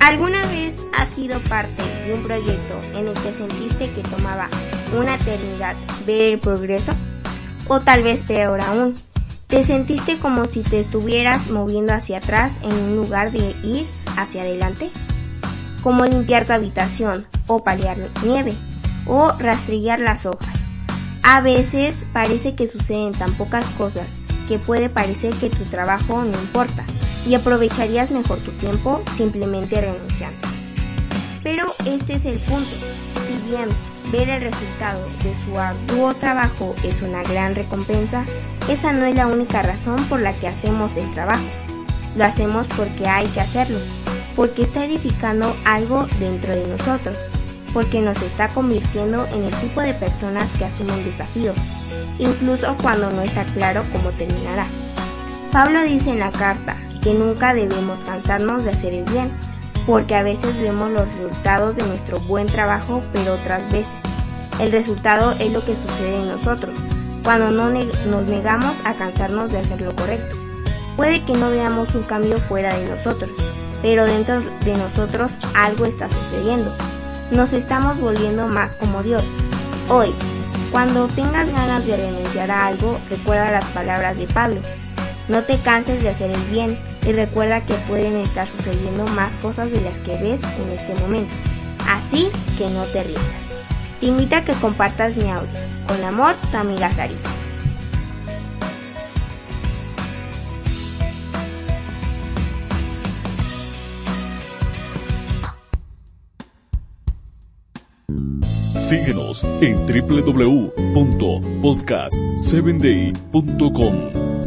¿Alguna vez has sido parte de un proyecto en el que sentiste que tomaba una eternidad ver el progreso? O tal vez peor aún, te sentiste como si te estuvieras moviendo hacia atrás en lugar de ir hacia adelante? Como limpiar tu habitación, o paliar nieve, o rastrillar las hojas. A veces parece que suceden tan pocas cosas que puede parecer que tu trabajo no importa y aprovecharías mejor tu tiempo simplemente renunciando. Pero este es el punto. Si bien ver el resultado de su arduo trabajo es una gran recompensa, esa no es la única razón por la que hacemos el trabajo. Lo hacemos porque hay que hacerlo, porque está edificando algo dentro de nosotros porque nos está convirtiendo en el tipo de personas que asumen desafíos, incluso cuando no está claro cómo terminará. Pablo dice en la carta que nunca debemos cansarnos de hacer el bien, porque a veces vemos los resultados de nuestro buen trabajo, pero otras veces el resultado es lo que sucede en nosotros, cuando no nos negamos a cansarnos de hacer lo correcto. Puede que no veamos un cambio fuera de nosotros, pero dentro de nosotros algo está sucediendo nos estamos volviendo más como Dios. Hoy, cuando tengas ganas de renunciar a algo, recuerda las palabras de Pablo. No te canses de hacer el bien y recuerda que pueden estar sucediendo más cosas de las que ves en este momento. Así que no te rindas. Te invito a que compartas mi audio. Con amor, tu amiga. Síguenos en www.podcast7day.com.